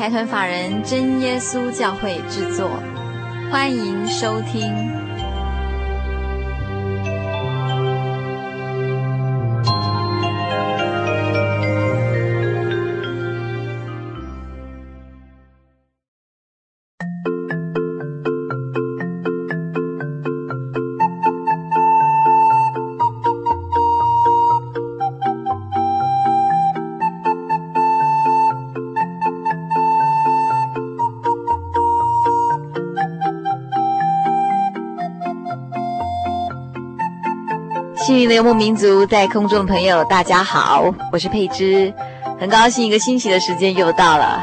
财团法人真耶稣教会制作，欢迎收听。游牧民族在空中的朋友，大家好，我是佩芝，很高兴一个星期的时间又到了。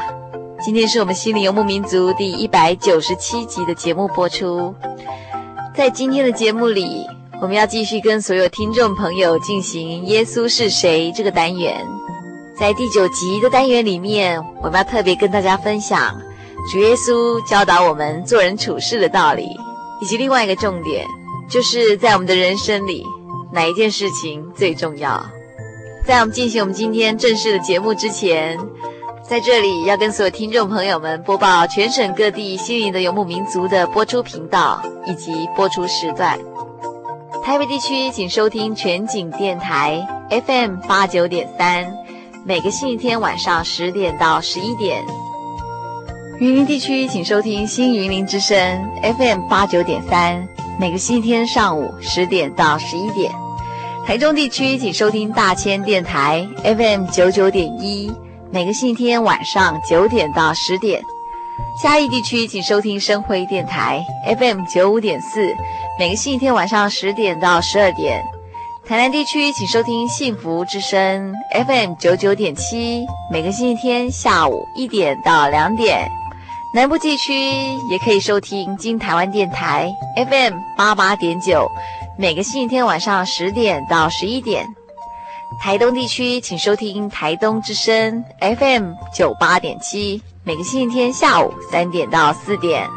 今天是我们心灵游牧民族第一百九十七集的节目播出。在今天的节目里，我们要继续跟所有听众朋友进行“耶稣是谁”这个单元。在第九集的单元里面，我们要特别跟大家分享主耶稣教导我们做人处事的道理，以及另外一个重点，就是在我们的人生里。哪一件事情最重要？在我们进行我们今天正式的节目之前，在这里要跟所有听众朋友们播报全省各地心灵的游牧民族的播出频道以及播出时段。台北地区请收听全景电台 FM 八九点三，每个星期天晚上十点到十一点。云林地区请收听新云林之声 FM 八九点三。每个星期天上午十点到十一点，台中地区请收听大千电台 FM 九九点一；每个星期天晚上九点到十点，嘉义地区请收听生辉电台 FM 九五点四；每个星期天晚上十点到十二点，台南地区请收听幸福之声 FM 九九点七；每个星期天下午一点到两点。南部地区也可以收听金台湾电台 FM 八八点九，每个星期天晚上十点到十一点。台东地区请收听台东之声 FM 九八点七，每个星期天下午三点到四点。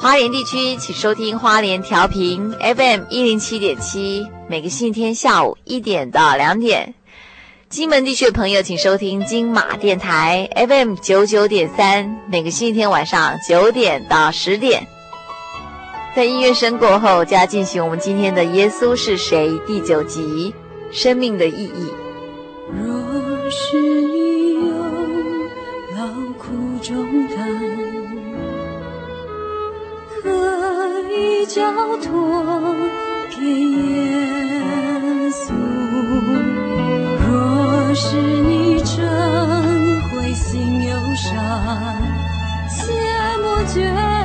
花莲地区请收听花莲调频 FM 一零七点七，每个星期天下午一点到两点。金门地区的朋友，请收听金马电台 FM 九九点三，每个星期天晚上九点到十点。在音乐声过后，就要进行我们今天的《耶稣是谁》第九集《生命的意义》。若是你有劳苦重担，可以交托给耶稣。是你正会心忧伤、切莫绝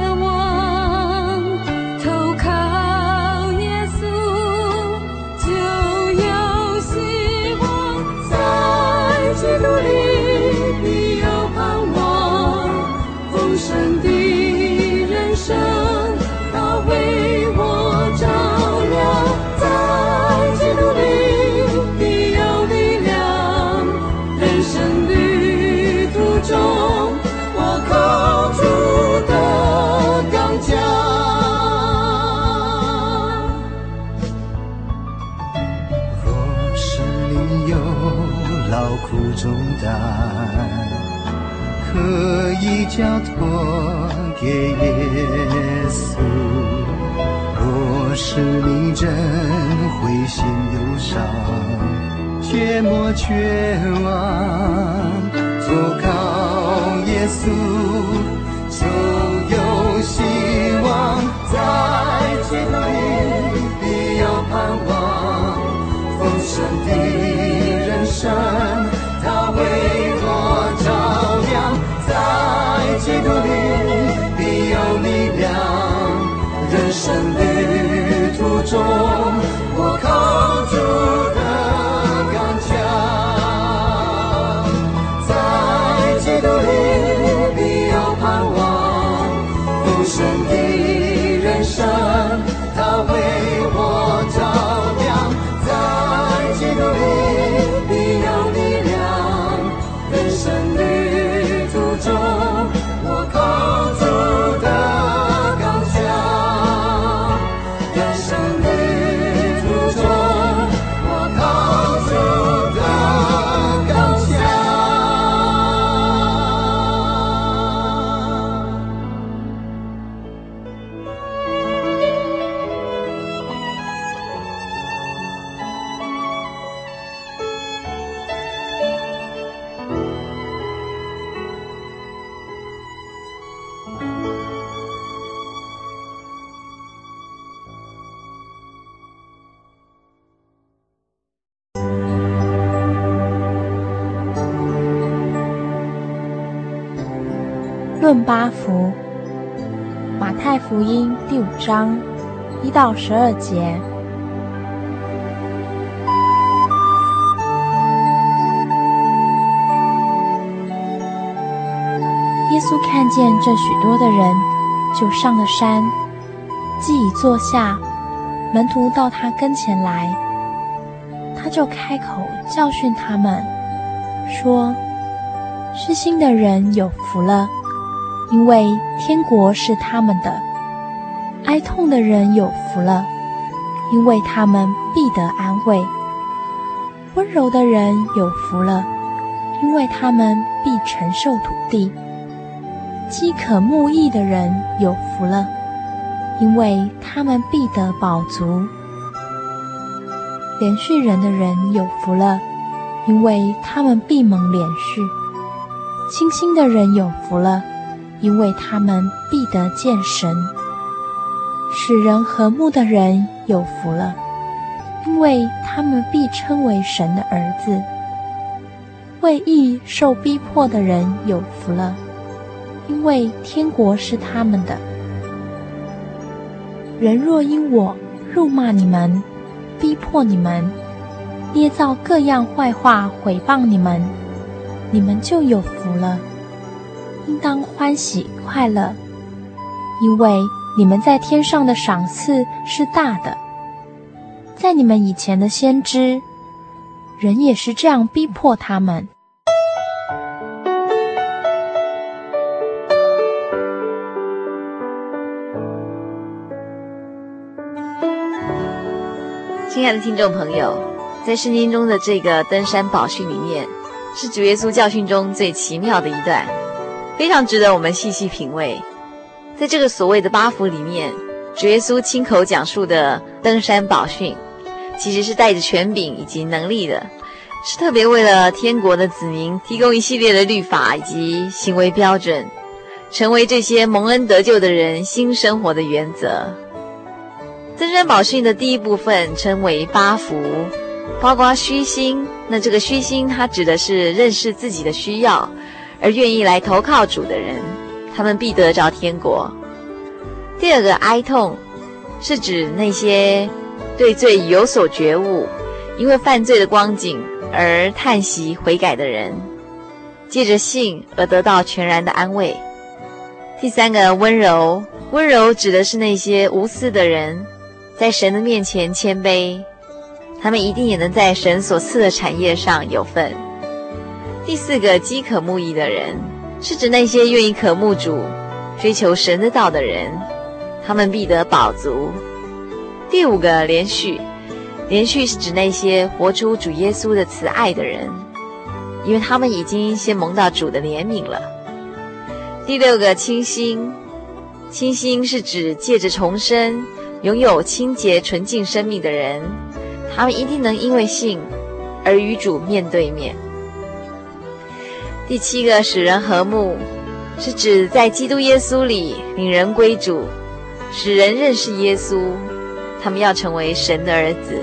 担可以交托给耶稣。若是你真灰心忧伤，切莫绝望，投靠耶稣，就有希望，在到十二节。耶稣看见这许多的人，就上了山，既已坐下，门徒到他跟前来，他就开口教训他们，说：“虚心的人有福了。”因为天国是他们的，哀痛的人有福了，因为他们必得安慰；温柔的人有福了，因为他们必承受土地；饥渴慕义的人有福了，因为他们必得饱足；连续人的人有福了，因为他们必蒙连续；清心的人有福了。因为他们必得见神，使人和睦的人有福了，因为他们必称为神的儿子。为义受逼迫的人有福了，因为天国是他们的。人若因我辱骂你们，逼迫你们，捏造各样坏话毁谤你们，你们就有福了。应当欢喜快乐，因为你们在天上的赏赐是大的。在你们以前的先知，人也是这样逼迫他们。亲爱的听众朋友，在圣经中的这个登山宝训里面，是主耶稣教训中最奇妙的一段。非常值得我们细细品味，在这个所谓的八福里面，主耶稣亲口讲述的登山宝训，其实是带着权柄以及能力的，是特别为了天国的子民提供一系列的律法以及行为标准，成为这些蒙恩得救的人新生活的原则。登山宝训的第一部分称为八福，包括虚心。那这个虚心，它指的是认识自己的需要。而愿意来投靠主的人，他们必得着天国。第二个哀痛，是指那些对罪有所觉悟，因为犯罪的光景而叹息悔改的人，借着信而得到全然的安慰。第三个温柔，温柔指的是那些无私的人，在神的面前谦卑，他们一定也能在神所赐的产业上有份。第四个饥渴慕义的人，是指那些愿意渴慕主、追求神的道的人，他们必得饱足。第五个连续，连续是指那些活出主耶稣的慈爱的人，因为他们已经先蒙到主的怜悯了。第六个清新，清新是指借着重生，拥有清洁纯净生命的人，他们一定能因为信而与主面对面。第七个使人和睦，是指在基督耶稣里领人归主，使人认识耶稣，他们要成为神的儿子。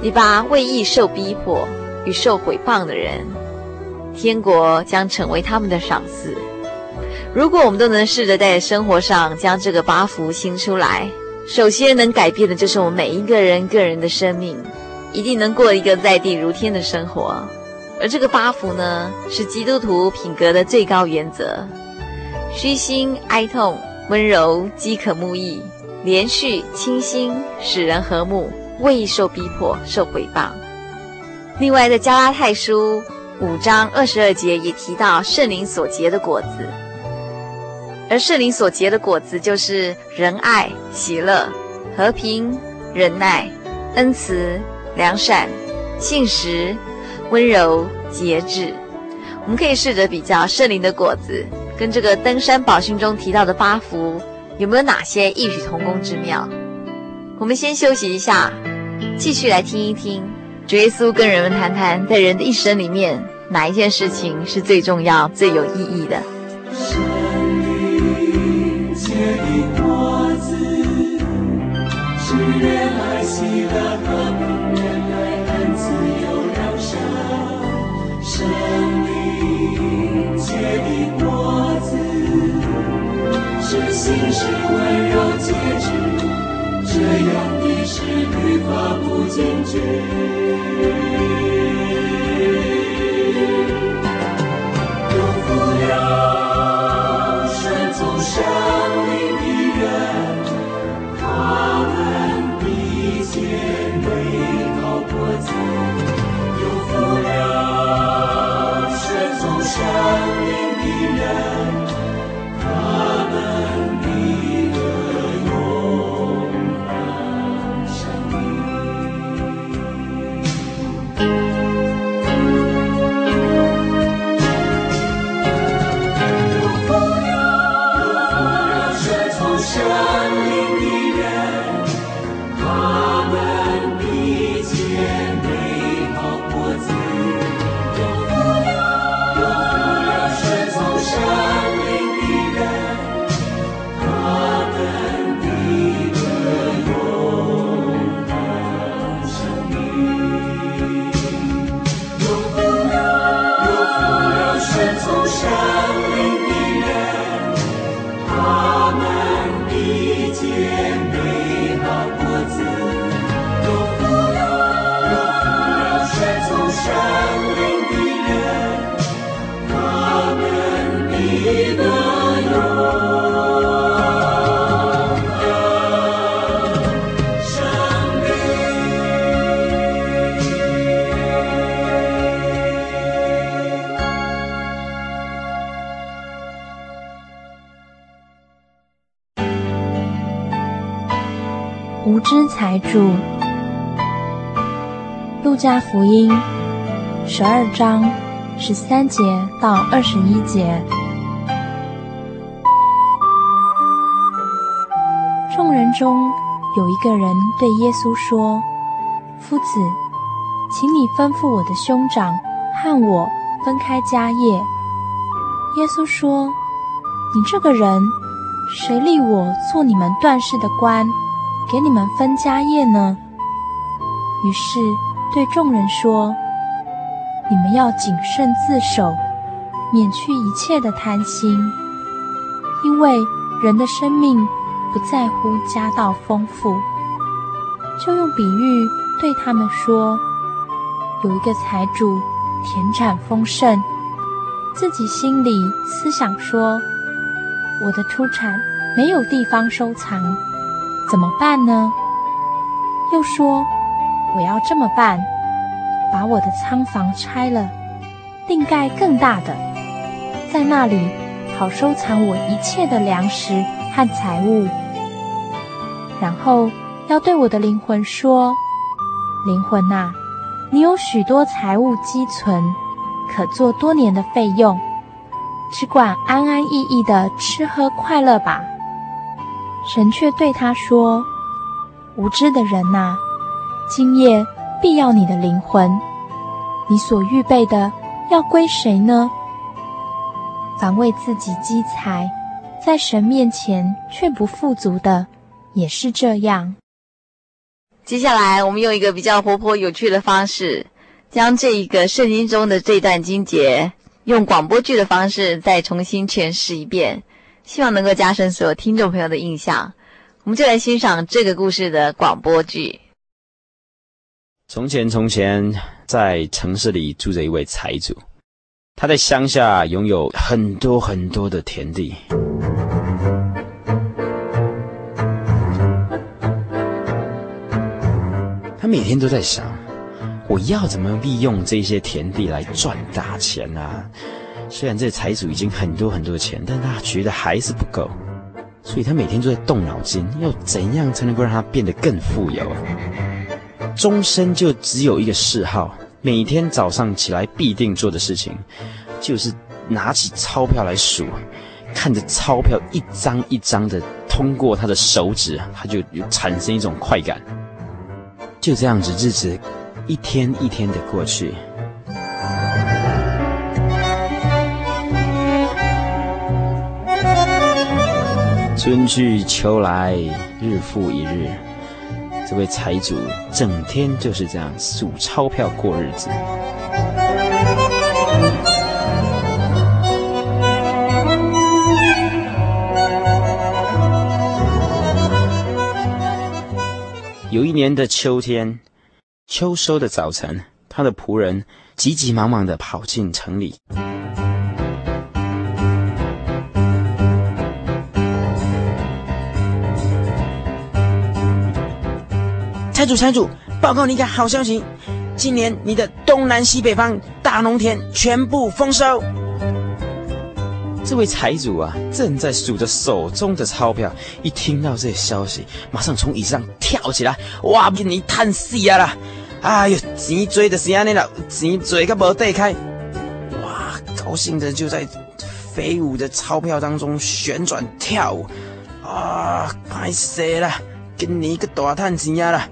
第八，为义受逼迫与受毁谤的人，天国将成为他们的赏赐。如果我们都能试着在生活上将这个八福行出来，首先能改变的就是我们每一个人个人的生命，一定能过一个在地如天的生活。而这个八福呢，是基督徒品格的最高原则：虚心、哀痛、温柔、饥渴慕义、连续、清心、使人和睦、未受逼迫、受毁谤。另外，在加拉太书五章二十二节也提到圣灵所结的果子，而圣灵所结的果子就是仁爱、喜乐、和平、忍耐、恩慈、良善、信实。温柔节制，我们可以试着比较圣灵的果子跟这个登山宝训中提到的八福有没有哪些异曲同工之妙。我们先休息一下，继续来听一听主耶稣跟人们谈谈，在人的一生里面哪一件事情是最重要、最有意义的。圣灵结的果子，是仁爱、喜乐、是心事、温柔、节制，这样的事愈发不禁止。加福音十二章十三节到二十一节。众人中有一个人对耶稣说：“夫子，请你吩咐我的兄长和我分开家业。”耶稣说：“你这个人，谁立我做你们断事的官？”给你们分家业呢？于是对众人说：“你们要谨慎自守，免去一切的贪心，因为人的生命不在乎家道丰富。”就用比喻对他们说：“有一个财主，田产丰盛，自己心里思想说：我的出产没有地方收藏。”怎么办呢？又说，我要这么办，把我的仓房拆了，另盖更大的，在那里好收藏我一切的粮食和财物。然后要对我的灵魂说：灵魂呐，你有许多财物积存，可做多年的费用，只管安安逸逸的吃喝快乐吧。神却对他说：“无知的人呐，今夜必要你的灵魂，你所预备的要归谁呢？”凡为自己积财，在神面前却不富足的，也是这样。接下来，我们用一个比较活泼有趣的方式，将这一个圣经中的这段经节，用广播剧的方式再重新诠释一遍，希望能够加深所有听众朋友的印象。我们就来欣赏这个故事的广播剧。从前，从前，在城市里住着一位财主。他在乡下拥有很多很多的田地。他每天都在想，我要怎么利用这些田地来赚大钱啊？虽然这财主已经很多很多钱，但他觉得还是不够，所以他每天都在动脑筋，要怎样才能够让他变得更富有？终身就只有一个嗜好。每天早上起来必定做的事情，就是拿起钞票来数，看着钞票一张一张的通过他的手指，他就产生一种快感。就这样子，日子一天一天的过去。春去秋来，日复一日。这位财主整天就是这样数钞票过日子。有一年的秋天，秋收的早晨，他的仆人急急忙忙的跑进城里。主，财主，报告你一个好消息，今年你的东南西北方大农田全部丰收。这位财主啊，正在数着手中的钞票，一听到这消息，马上从椅子上跳起来，哇，给你叹死啊啦！哎呦，钱追的是安尼啦，钱追个无地开，哇，高兴的就在飞舞的钞票当中旋转跳舞，啊，歹势啦，今年个大叹钱啊啦！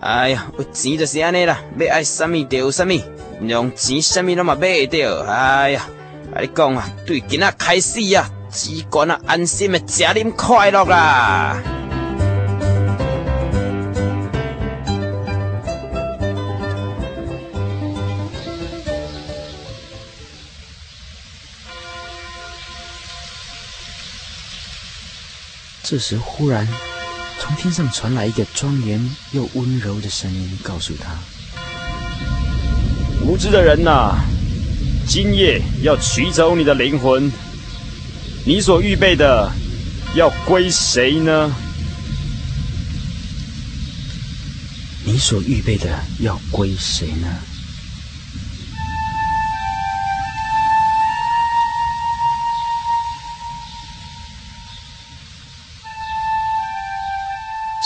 哎呀，有钱就是安尼啦，要爱什么就有什么，用钱什么拢嘛买得到。哎呀，跟你讲啊，对今仔开始啊，只管啊安心的吃啉快乐啦。这时忽然。从天上传来一个庄严又温柔的声音，告诉他：“无知的人呐，今夜要取走你的灵魂，你所预备的要归谁呢？你所预备的要归谁呢？”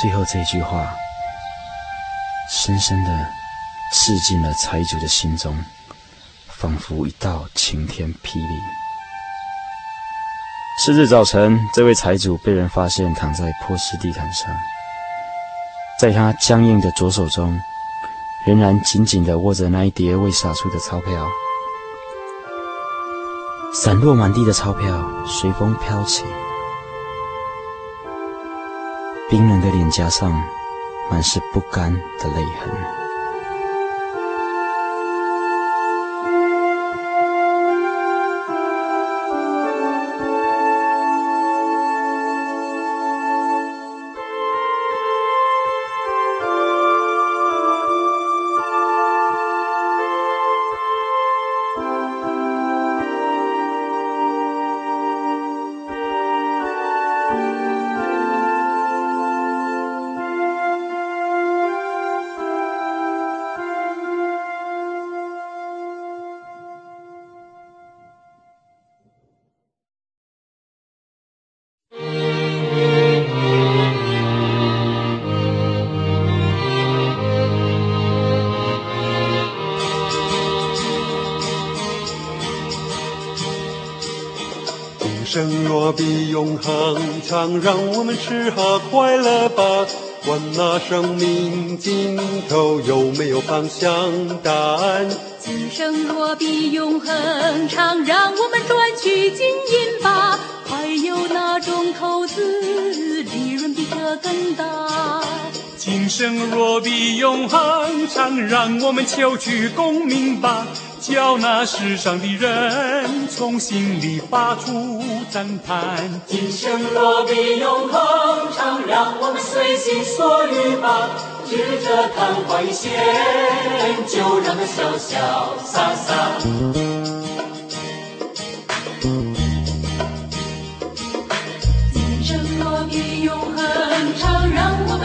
最后这句话，深深的刺进了财主的心中，仿佛一道晴天霹雳。次日早晨，这位财主被人发现躺在破石地毯上，在他僵硬的左手中，仍然紧紧地握着那一叠未撒出的钞票，散落满地的钞票随风飘起。冰冷的脸颊上满是不甘的泪痕。让我们吃喝快乐吧。管那生命尽头有没有方向，答案今生若比永恒长，让我们今生若比永恒长，让我们求取功名吧。叫那世上的人从心里发出赞叹。今生若比永恒长，让我们随心所欲吧。指着昙花一现，就让它潇潇洒洒。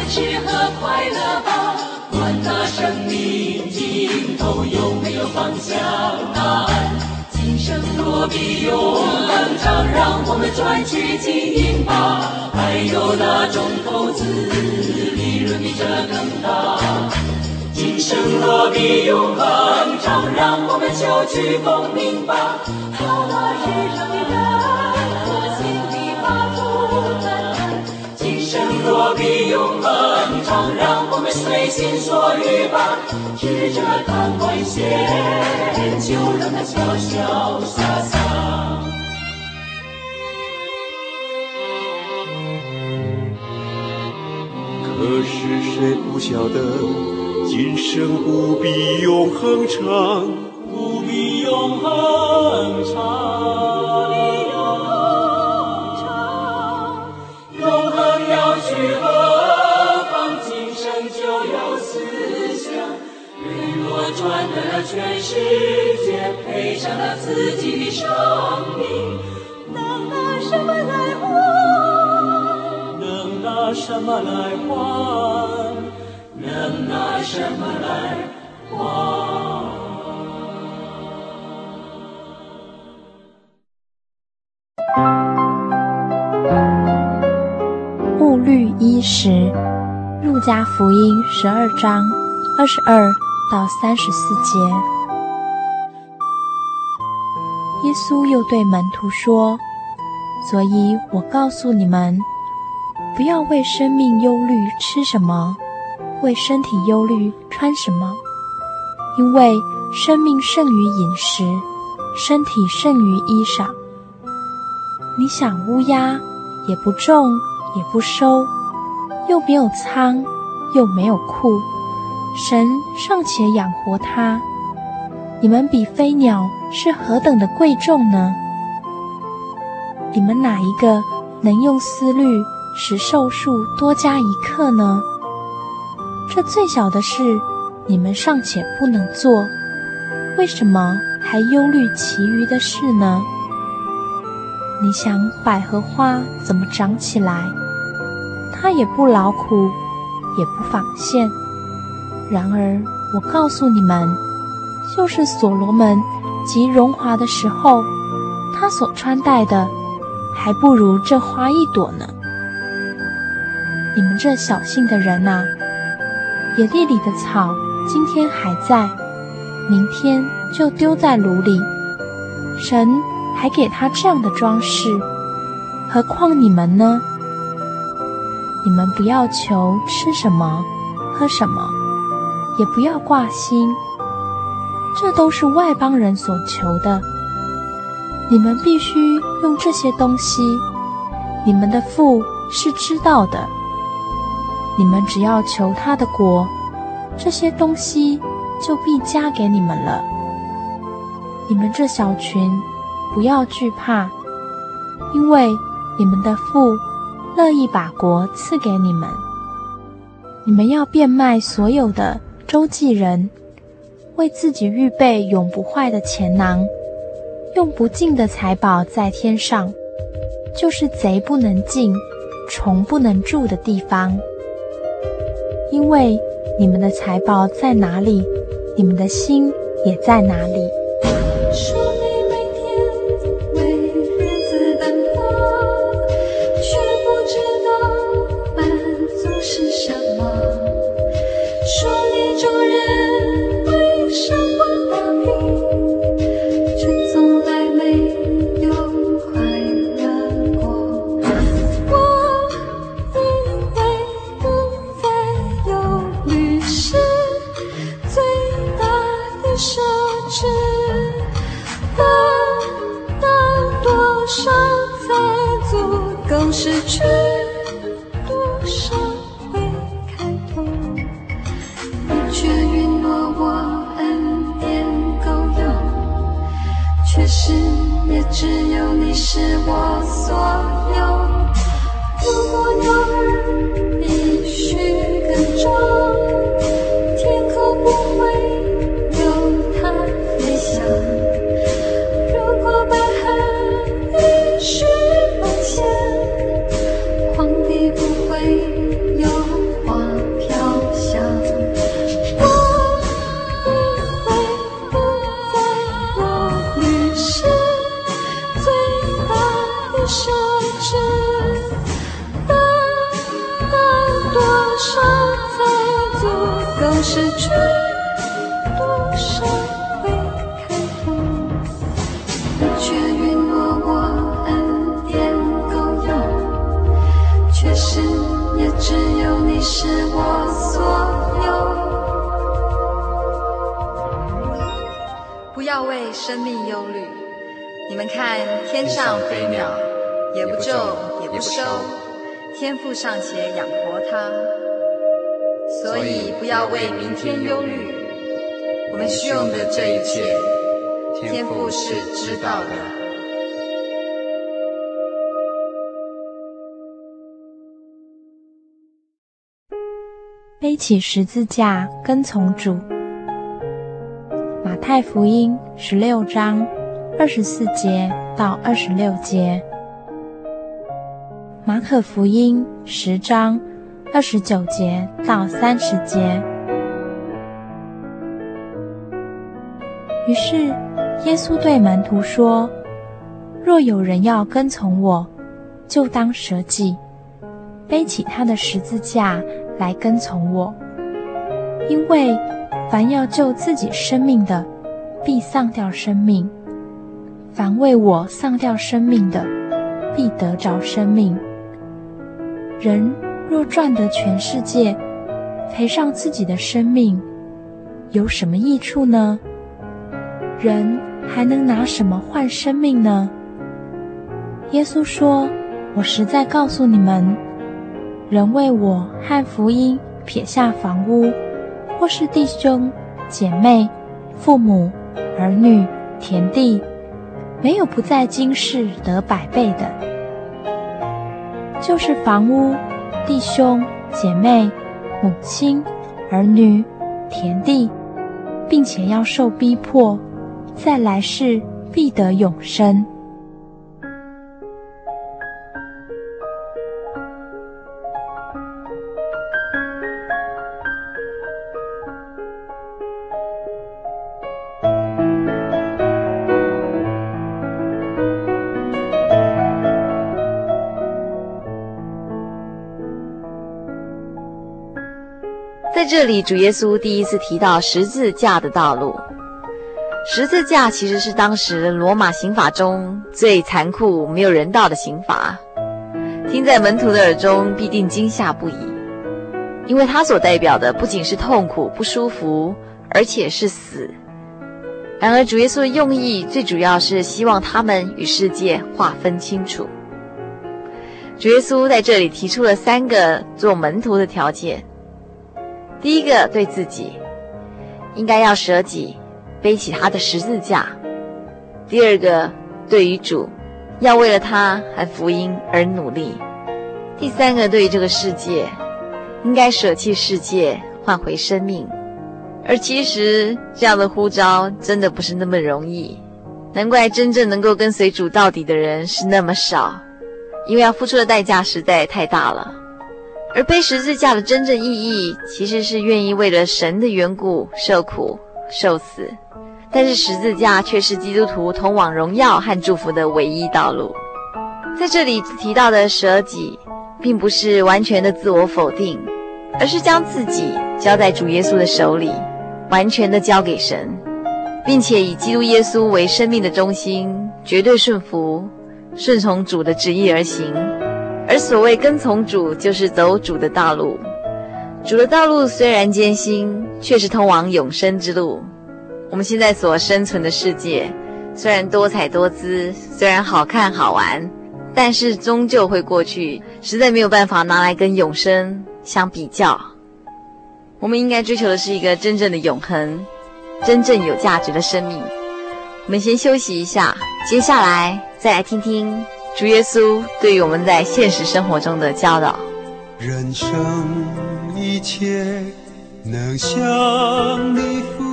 吃喝快乐吧。管他生命尽头有没有方向答案。今生若比永恒长，让我们赚取金银吧。还有哪种投资？利润比这更大。今生若比永恒长，让我们求取功名吧。好那世上的人今生若比永恒长，让我们随心所欲吧。指着昙花一现，就让它潇潇洒洒。可是谁不晓得，今生不比永恒长，不比永恒长，人若赚得全世界，赔上了自己的生命，能拿什么来换？能拿什么来换？能拿什么来换？物律伊始，路加福音十二章二十二到三十四节。耶稣又对门徒说：“所以我告诉你们。”不要为生命忧虑吃什么，为身体忧虑穿什么，因为生命胜于饮食，身体胜于衣裳。你想乌鸦也不种也不收，又没有仓又没有库，神尚且养活它，你们比飞鸟是何等的贵重呢？你们哪一个能用思虑使寿数多加一刻呢？这最小的事，你们尚且不能做，为什么还忧虑其余的事呢？你想百合花怎么长起来？它也不劳苦，也不纺线。然而我告诉你们，就是所罗门极荣华的时候，他所穿戴的，还不如这花一朵呢。你们这小信的人呐，野地里的草今天还在，明天就丢在炉里。神还给他这样的装饰，何况你们呢？你们不要求吃什么、喝什么，也不要挂心，这都是外邦人所求的。你们必须用这些东西，你们的父是知道的。你们只要求他的国，这些东西就必加给你们了。你们这小群，不要惧怕，因为你们的父乐意把国赐给你们。你们要变卖所有的，周济人，为自己预备永不坏的钱囊，用不尽的财宝在天上，就是贼不能进，虫不能住的地方。因为你们的财宝在哪里，你们的心也在哪里。生命忧虑。你们看天上飞鸟，也不种，也不收，天父尚且养活它。所以不要为明天忧虑。我们需用的这一切，天父是知道的。背起十字架跟从主。太福音十六章二十四节到二十六节。马可福音十章二十九节到三十节。于是耶稣对门徒说：“若有人要跟从我，就当舍己，背起他的十字架来跟从我。因为凡要救自己生命的，必丧掉生命；凡为我丧掉生命的，必得着生命。人若赚得全世界，赔上自己的生命，有什么益处呢？人还能拿什么换生命呢？耶稣说：“我实在告诉你们，人为我和福音撇下房屋，或是弟兄、姐妹、父母、儿女、田地，没有不在今世得百倍的。就是房屋、弟兄、姐妹、母亲、儿女、田地，并且要受逼迫。”在来世必得永生。这里，主耶稣第一次提到十字架的道路。十字架其实是当时罗马刑法中最残酷、没有人道的刑罚，听在门徒的耳中必定惊吓不已，因为它所代表的不仅是痛苦、不舒服，而且是死。然而，主耶稣的用意最主要是希望他们与世界划分清楚。主耶稣在这里提出了三个做门徒的条件：第一个，对自己应该要舍己。背起他的十字架。第二个，对于主，要为了他和福音而努力。第三个，对于这个世界，应该舍弃世界，换回生命。而其实这样的呼召真的不是那么容易，难怪真正能够跟随主到底的人是那么少，因为要付出的代价实在太大了。而背十字架的真正意义，其实是愿意为了神的缘故受苦受死。但是十字架却是基督徒通往荣耀和祝福的唯一道路。在这里提到的舍己，并不是完全的自我否定，而是将自己交在主耶稣的手里，完全的交给神，并且以基督耶稣为生命的中心，绝对顺服、顺从主的旨意而行。而所谓跟从主，就是走主的道路。主的道路虽然艰辛，却是通往永生之路。我们现在所生存的世界，虽然多彩多姿，虽然好看好玩，但是终究会过去，实在没有办法拿来跟永生相比较。我们应该追求的是一个真正的永恒，真正有价值的生命。我们先休息一下，接下来再来听听主耶稣对于我们在现实生活中的教导。人生一切能像你父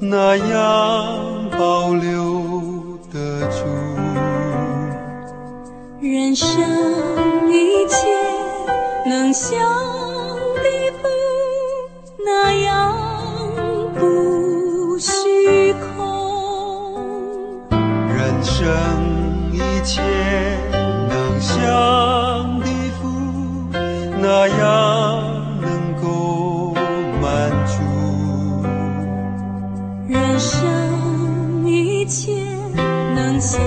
那样保留得住，人生一切能像你父那样不虚空，人生一切能像地府那样能够满足，人生一切能像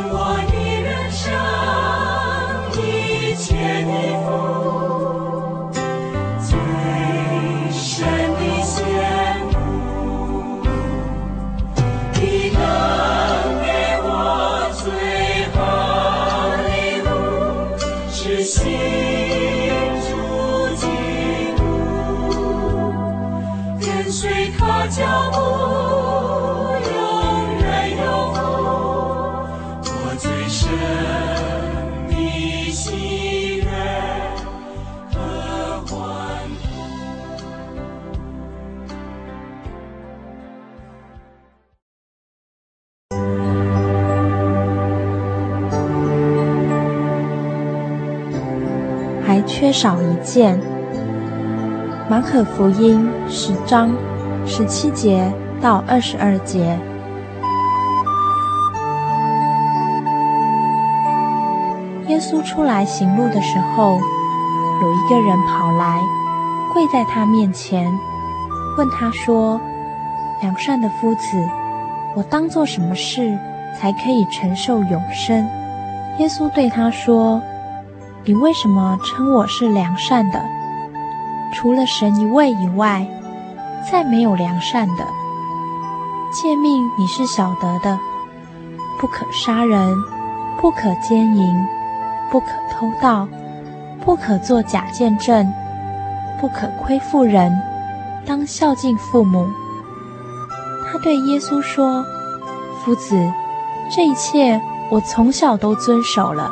胜缺少一件。马可福音十章十七节到二十二节。耶稣出来行路的时候，有一个人跑来，跪在他面前，问他说：“良善的夫子，我当做什么事才可以承受永生？”耶稣对他说：“你为什么称我是良善的？除了神一位以外，再没有良善的。诫命你是晓得的：不可杀人，不可奸淫，不可偷盗，不可作假见证，不可亏负人，当孝敬父母。”他对耶稣说：“夫子，这一切我从小都遵守了。”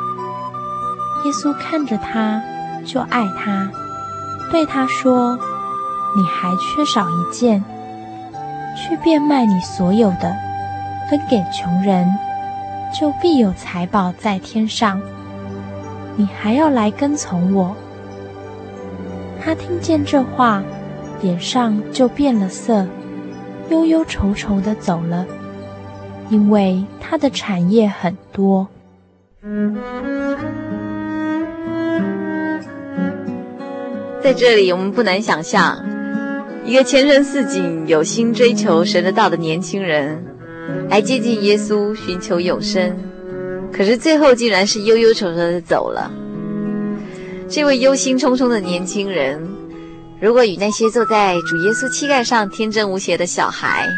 耶稣看着他，就爱他，对他说：“你还缺少一件，去变卖你所有的，分给穷人，就必有财宝在天上。你还要来跟从我。”他听见这话，脸上就变了色，忧忧愁愁地走了，因为他的产业很多。在这里，我们不难想象，一个前程似锦、有心追求神的道的年轻人，来接近耶稣，寻求永生，可是最后竟然是忧忧愁愁的走了。这位忧心忡忡的年轻人，如果与那些坐在主耶稣膝盖上天真无邪的小孩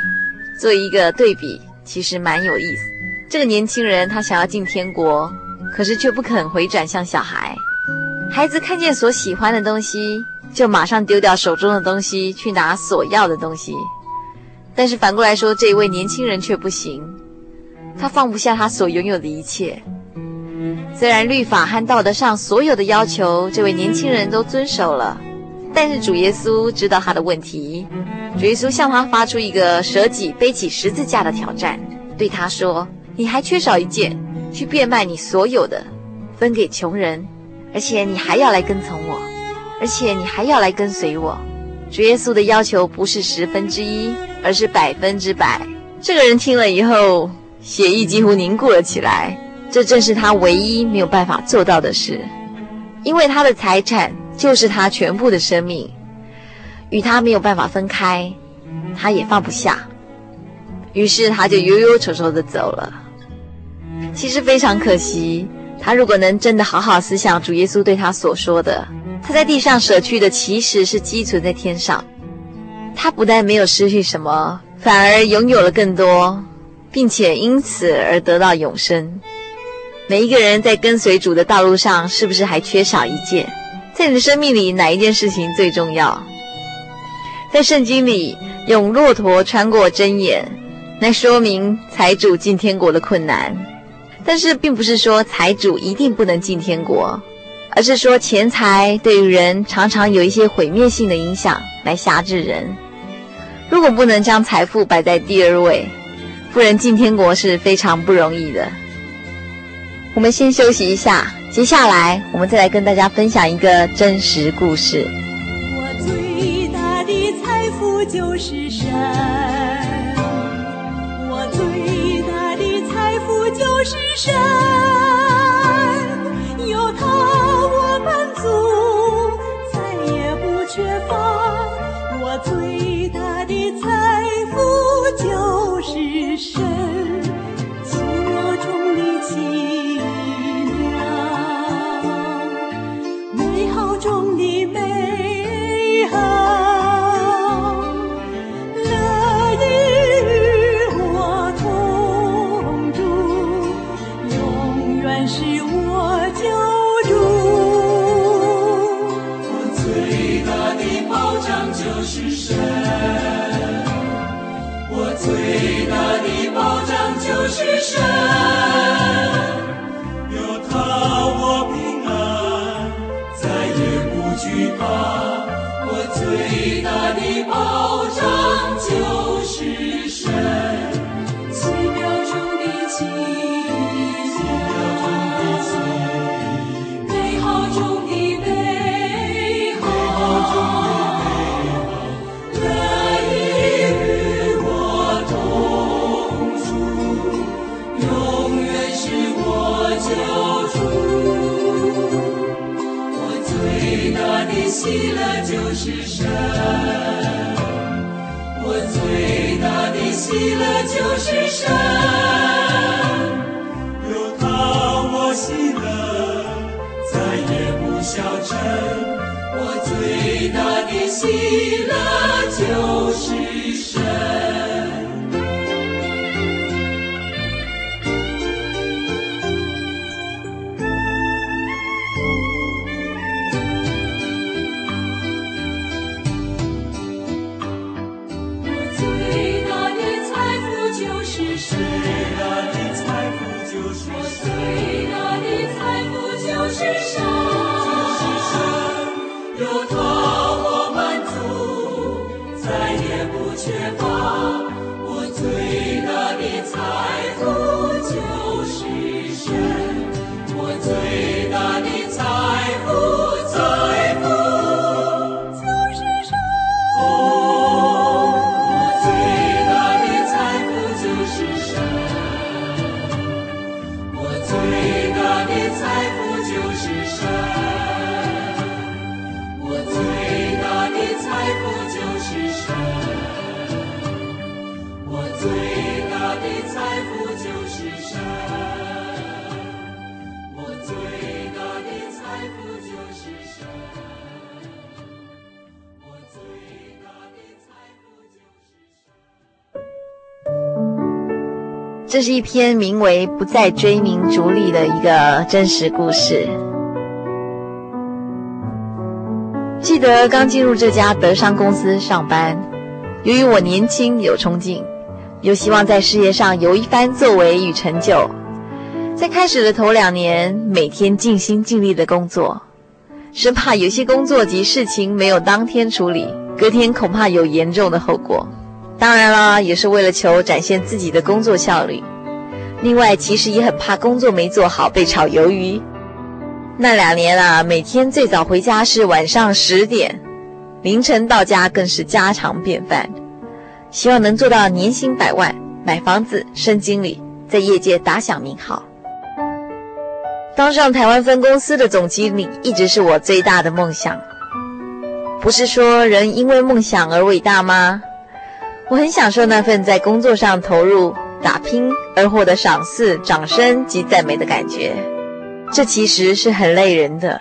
做一个对比，其实蛮有意思。这个年轻人他想要进天国，可是却不肯回转向小孩。孩子看见所喜欢的东西，就马上丢掉手中的东西，去拿所要的东西。但是反过来说，这一位年轻人却不行，他放不下他所拥有的一切。虽然律法和道德上所有的要求，这位年轻人都遵守了，但是主耶稣知道他的问题。主耶稣向他发出一个舍己背起十字架的挑战，对他说：“你还缺少一件，去变卖你所有的，分给穷人。”而且你还要来跟从我，而且你还要来跟随我。主耶稣的要求不是十分之一，而是百分之百。这个人听了以后，血液几乎凝固了起来。这正是他唯一没有办法做到的事，因为他的财产就是他全部的生命，与他没有办法分开，他也放不下。于是他就忧忧愁愁地走了。其实非常可惜，他如果能真的好好思想主耶稣对他所说的，他在地上舍去的其实是积存在天上。他不但没有失去什么，反而拥有了更多，并且因此而得到永生。每一个人在跟随主的道路上，是不是还缺少一件？在你的生命里，哪一件事情最重要？在圣经里，用骆驼穿过针眼，来说明财主进天国的困难。但是，并不是说财主一定不能进天国，而是说钱财对于人常常有一些毁灭性的影响，来辖制人。如果不能将财富摆在第二位，富人进天国是非常不容易的。我们先休息一下，接下来我们再来跟大家分享一个真实故事。我最大的财富就是神，我最是神，有他我满足，再也不缺乏。我最大的神有他我平安。再也不惧怕我最大的保障就是神。的喜乐就是神，我最大的喜乐就是神，有他我喜乐，再也不消沉。我最大的喜乐就是。这是一篇名为《不再追名逐利》的一个真实故事。记得刚进入这家德商公司上班，由于我年轻有冲劲，又希望在事业上有一番作为与成就，在开始的头两年，每天尽心尽力的工作，生怕有些工作及事情没有当天处理，隔天恐怕有严重的后果。当然啦，也是为了求展现自己的工作效率。另外，其实也很怕工作没做好被炒鱿鱼。那两年啊，每天最早回家是晚上十点，凌晨到家更是家常便饭。希望能做到年薪百万，买房子，升经理，在业界打响名号。当上台湾分公司的总经理，一直是我最大的梦想。不是说人因为梦想而伟大吗？我很享受那份在工作上投入、打拼而获得赏赐、掌声及赞美的感觉。这其实是很累人的，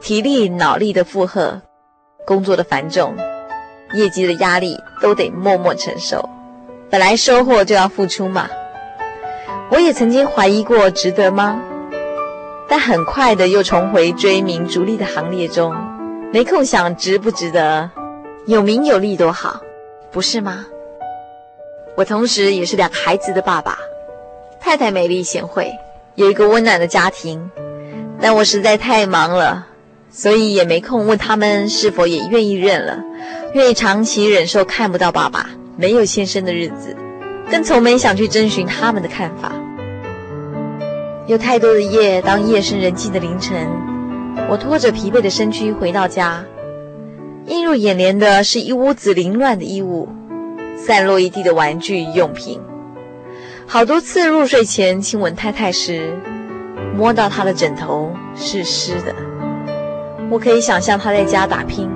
体力、脑力的负荷，工作的繁重，业绩的压力都得默默承受。本来收获就要付出嘛。我也曾经怀疑过值得吗？但很快的又重回追名逐利的行列中，没空想值不值得，有名有利多好，不是吗？我同时也是两个孩子的爸爸，太太美丽贤惠，有一个温暖的家庭，但我实在太忙了，所以也没空问他们是否也愿意认了，愿意长期忍受看不到爸爸没有现身的日子。更从没想去征询他们的看法。有太多的夜，当夜深人静的凌晨，我拖着疲惫的身躯回到家，映入眼帘的是一屋子凌乱的衣物，散落一地的玩具用品。好多次入睡前亲吻太太时，摸到她的枕头是湿的。我可以想象她在家打拼，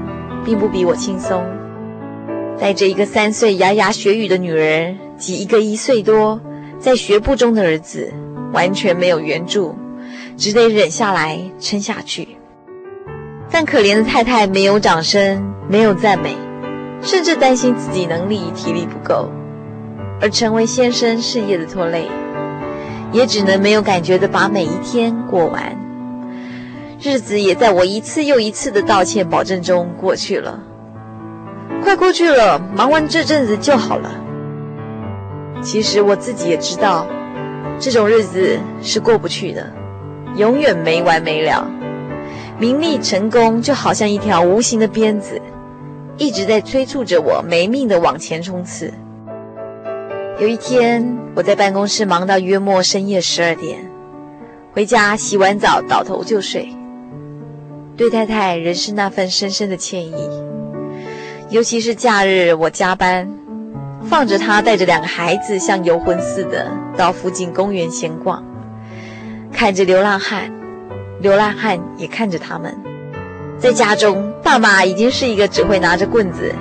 并不比我轻松。带着一个三岁牙牙学语的女儿。及一个一岁多在学步中的儿子，完全没有援助，只得忍下来撑下去。但可怜的太太没有掌声，没有赞美，甚至担心自己能力体力不够，而成为先生事业的拖累，也只能没有感觉的把每一天过完。日子也在我一次又一次的道歉保证中过去了。快过去了，忙完这阵子就好了。其实我自己也知道，这种日子是过不去的，永远没完没了。名利成功就好像一条无形的鞭子，一直在催促着我没命的往前冲刺。有一天，我在办公室忙到约莫深夜十二点，回家洗完澡倒头就睡，对太太仍是那份深深的歉意。尤其是假日我加班。放着她带着两个孩子，像游魂似的到附近公园闲逛，看着流浪汉，流浪汉也看着他们。在家中，爸妈已经是一个只会拿着棍子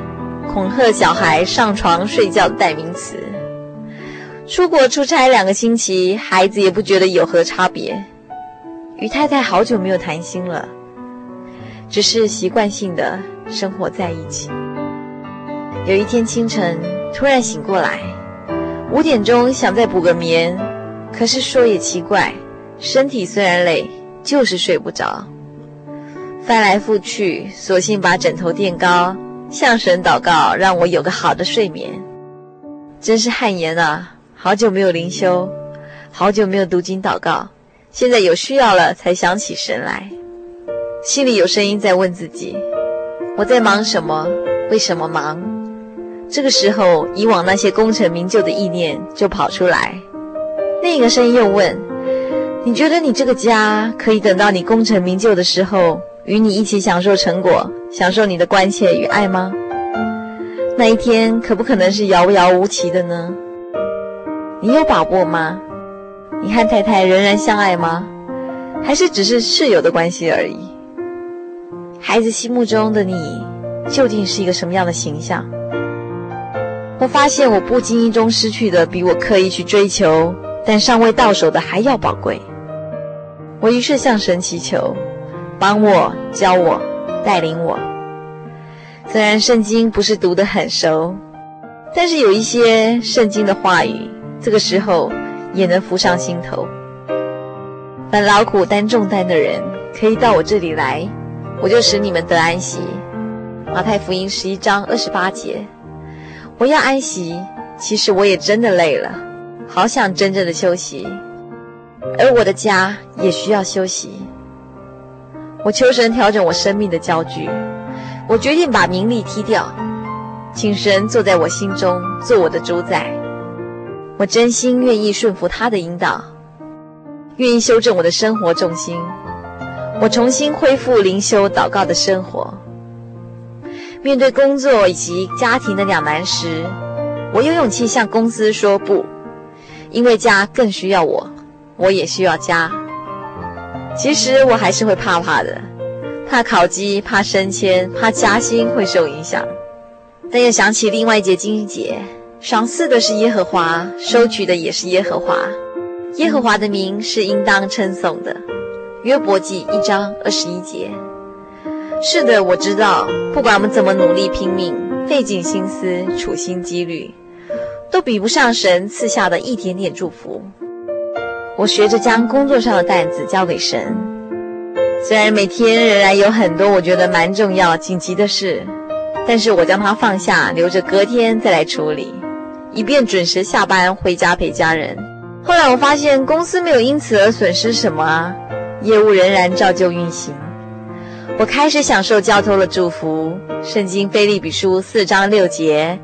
恐吓小孩上床睡觉的代名词。出国出差两个星期，孩子也不觉得有何差别。与太太好久没有谈心了，只是习惯性的生活在一起。有一天清晨。突然醒过来，五点钟想再补个眠，可是说也奇怪，身体虽然累，就是睡不着。翻来覆去，索性把枕头垫高，向神祷告，让我有个好的睡眠。真是汗颜啊！好久没有灵修，好久没有读经祷告，现在有需要了才想起神来，心里有声音在问自己：我在忙什么？为什么忙？这个时候，以往那些功成名就的意念就跑出来。另一个声音又问：“你觉得你这个家可以等到你功成名就的时候，与你一起享受成果，享受你的关切与爱吗？那一天可不可能是遥遥无期的呢？你有把握吗？你和太太仍然相爱吗？还是只是室友的关系而已？孩子心目中的你，究竟是一个什么样的形象？”我发现我不经意中失去的，比我刻意去追求但尚未到手的还要宝贵。我于是向神祈求，帮我、教我、带领我。虽然圣经不是读得很熟，但是有一些圣经的话语，这个时候也能浮上心头。凡劳苦担重担的人，可以到我这里来，我就使你们得安息。马太福音十一章二十八节。我要安息，其实我也真的累了，好想真正的休息，而我的家也需要休息。我求神调整我生命的焦距，我决定把名利踢掉，请神坐在我心中，做我的主宰。我真心愿意顺服他的引导，愿意修正我的生活重心，我重新恢复灵修祷告的生活。面对工作以及家庭的两难时，我有勇气向公司说不，因为家更需要我，我也需要家。其实我还是会怕怕的，怕考绩，怕升迁，怕加薪会受影响。但又想起另外一节经节，赏赐的是耶和华，收取的也是耶和华。耶和华的名是应当称颂的。约伯记一章二十一节。是的，我知道，不管我们怎么努力拼命，费尽心思，处心积虑，都比不上神赐下的一点点祝福。我学着将工作上的担子交给神，虽然每天仍然有很多我觉得蛮重要、紧急的事，但是我将它放下，留着隔天再来处理，以便准时下班回家陪家人。后来我发现公司没有因此而损失什么啊，业务仍然照旧运行。我开始享受交托的祝福。圣经腓利比书四章六节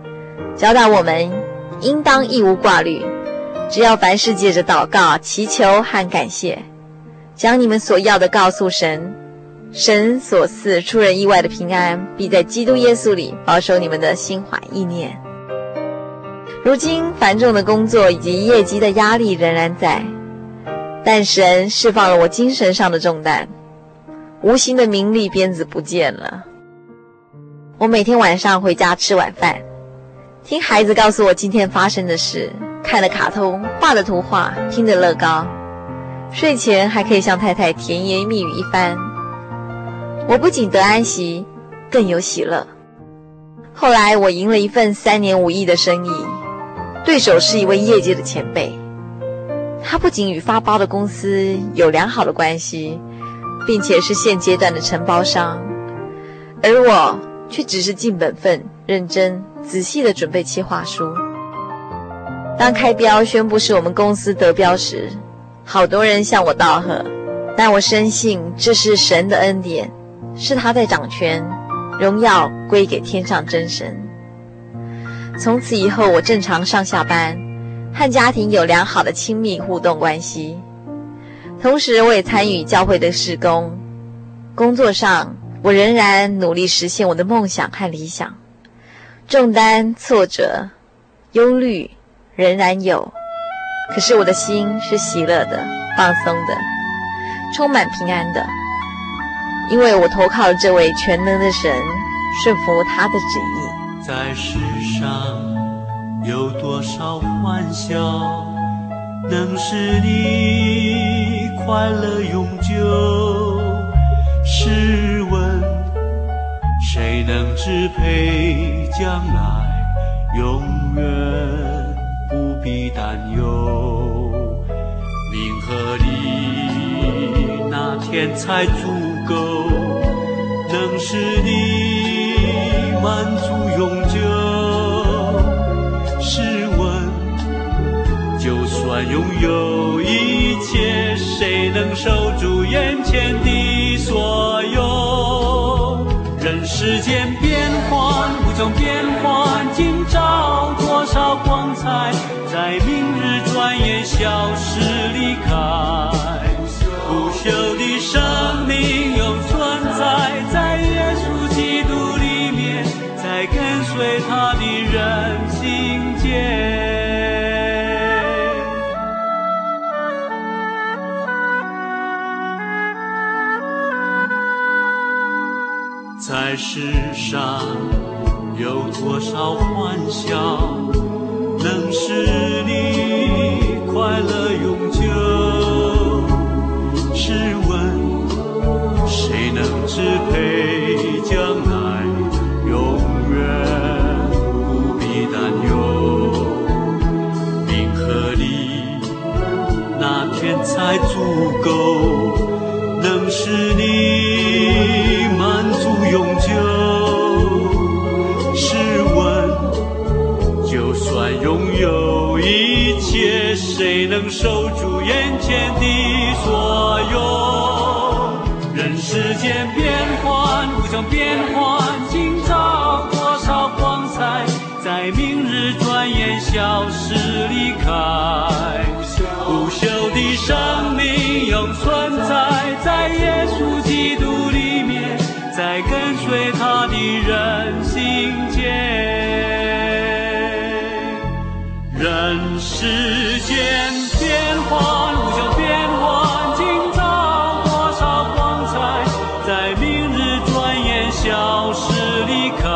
教导我们，应当一无挂虑，只要凡事借着祷告、祈求和感谢，将你们所要的告诉神，神所赐出人意外的平安，必在基督耶稣里保守你们的心怀意念。如今繁重的工作以及业绩的压力仍然在，但神释放了我精神上的重担，无形的名利鞭子不见了。我每天晚上回家吃晚饭，听孩子告诉我今天发生的事，看了卡通，画的图画，听的乐高，睡前还可以向太太甜言蜜语一番。我不仅得安息，更有喜乐。后来我赢了一份三年五亿的生意。对手是一位业界的前辈，他不仅与发包的公司有良好的关系，并且是现阶段的承包商，而我却只是尽本分、认真、仔细地准备企划书。当开标宣布是我们公司得标时，好多人向我道贺，但我深信这是神的恩典，是他在掌权，荣耀归给天上真神。从此以后，我正常上下班，和家庭有良好的亲密互动关系。同时，我也参与教会的事工。工作上，我仍然努力实现我的梦想和理想。重担、挫折、忧虑仍然有，可是我的心是喜乐的、放松的、充满平安的，因为我投靠这位全能的神，顺服他的旨意。在世上有多少欢笑，能使你快乐永久？试问谁能支配将来？永远必担忧。名和利哪天才足够？能使你满足？永久。试问，就算拥有一切，谁能守住眼前的所有？人世间变幻无穷，变幻今朝多少光彩，在明日转眼消失离开。到欢笑能使你快乐永久。试问谁能支配将来永远？不必担忧命和你那天才足够谁能守住眼前的所有？人世间变幻无常，变幻今朝多少光彩，在明日转眼消失离开。不朽的生命永存在，在耶稣基督里面，在跟随他的人心间。人世幻无穷变幻今朝多少光彩在明日转眼消失离开。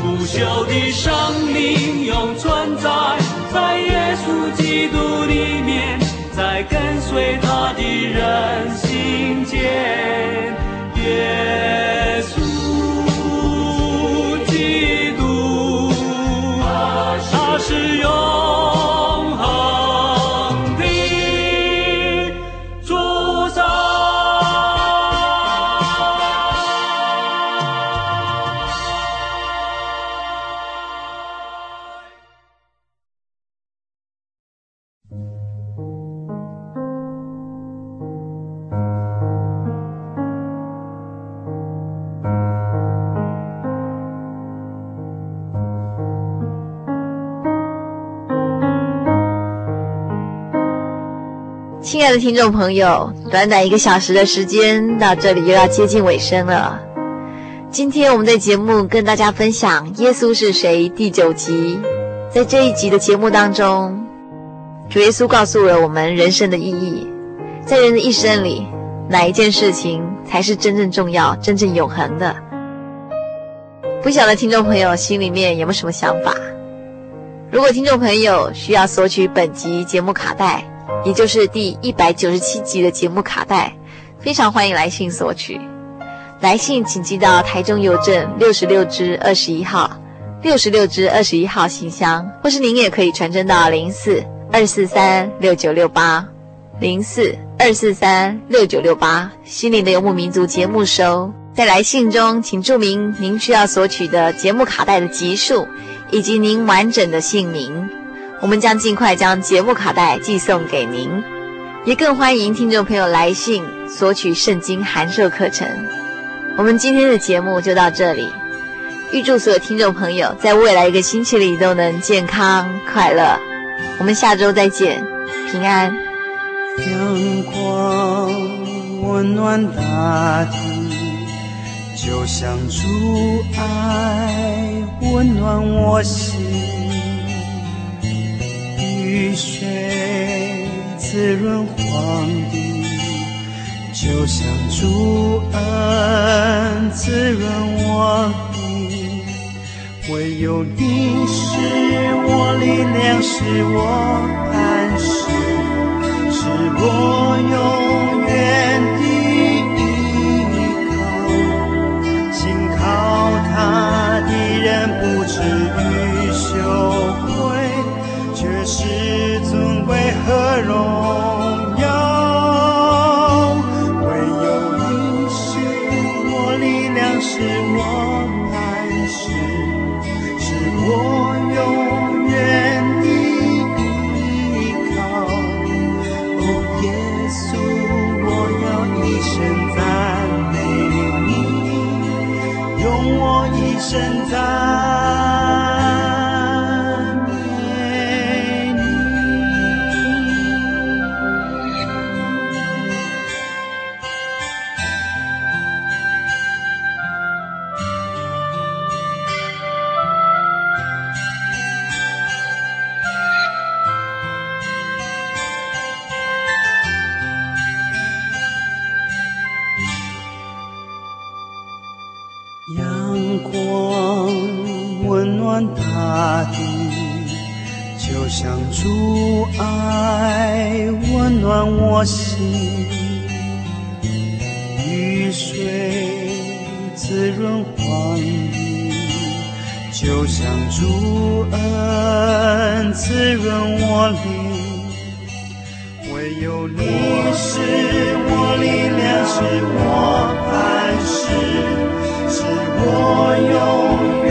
不朽的生命永存在在耶稣基督听众朋友，短短一个小时的时间，到这里又要接近尾声了。今天我们的节目跟大家分享《耶稣是谁》第九集。在这一集的节目当中，主耶稣告诉了我们人生的意义。在人的一生里，哪一件事情才是真正重要、真正永恒的？不晓得听众朋友心里面有没有什么想法？如果听众朋友需要索取本集节目卡带，也就是第一百九十七集的节目卡带，非常欢迎来信索取。来信请寄到台中邮政六十六支二十一号，六十六支二十一号信箱，或是您也可以传真到零四二四三六九六八，零四二四三六九六八，心灵的游牧民族节目收。在来信中，请注明您需要索取的节目卡带的集数，以及您完整的姓名。我们将尽快将节目卡带寄送给您，也更欢迎听众朋友来信索取圣经函授课程。我们今天的节目就到这里，预祝所有听众朋友在未来一个星期里都能健康快乐。我们下周再见，平安。阳光温暖大地，就像主爱温暖我心。雨水滋润黄地，就像主恩滋润我地。唯有你是我力量，是我磐石，是我永和荣耀，唯有你是我力量，是我磐石，是我永远的依靠。哦，耶稣，我要一生赞美你，用我一生赞。像主爱温暖我心，雨水滋润黄驴，就像主恩滋润我灵。唯有你是我力量，是我磐石，是我永远。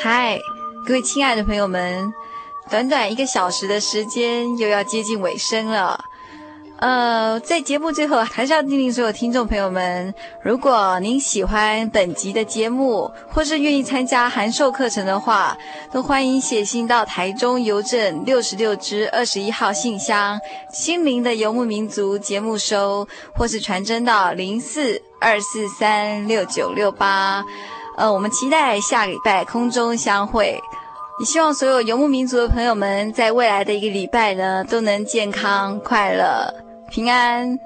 嗨，各位亲爱的朋友们，短短一个小时的时间又要接近尾声了。呃，在节目最后，还是要叮咛所有听众朋友们，如果您喜欢本集的节目，或是愿意参加函授课程的话，都欢迎写信到台中邮政六十六支二十一号信箱，心灵的游牧民族节目收，或是传真到零四二四三六九六八。呃，我们期待下礼拜空中相会。也希望所有游牧民族的朋友们，在未来的一个礼拜呢，都能健康快乐。平安。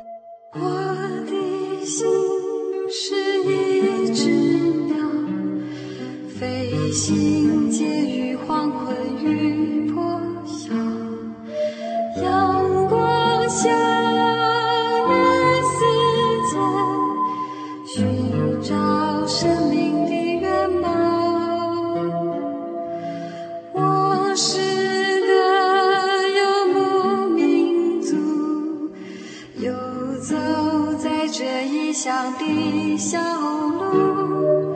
我的心是一只鸟，飞行介于黄昏与破晓，阳光下小路，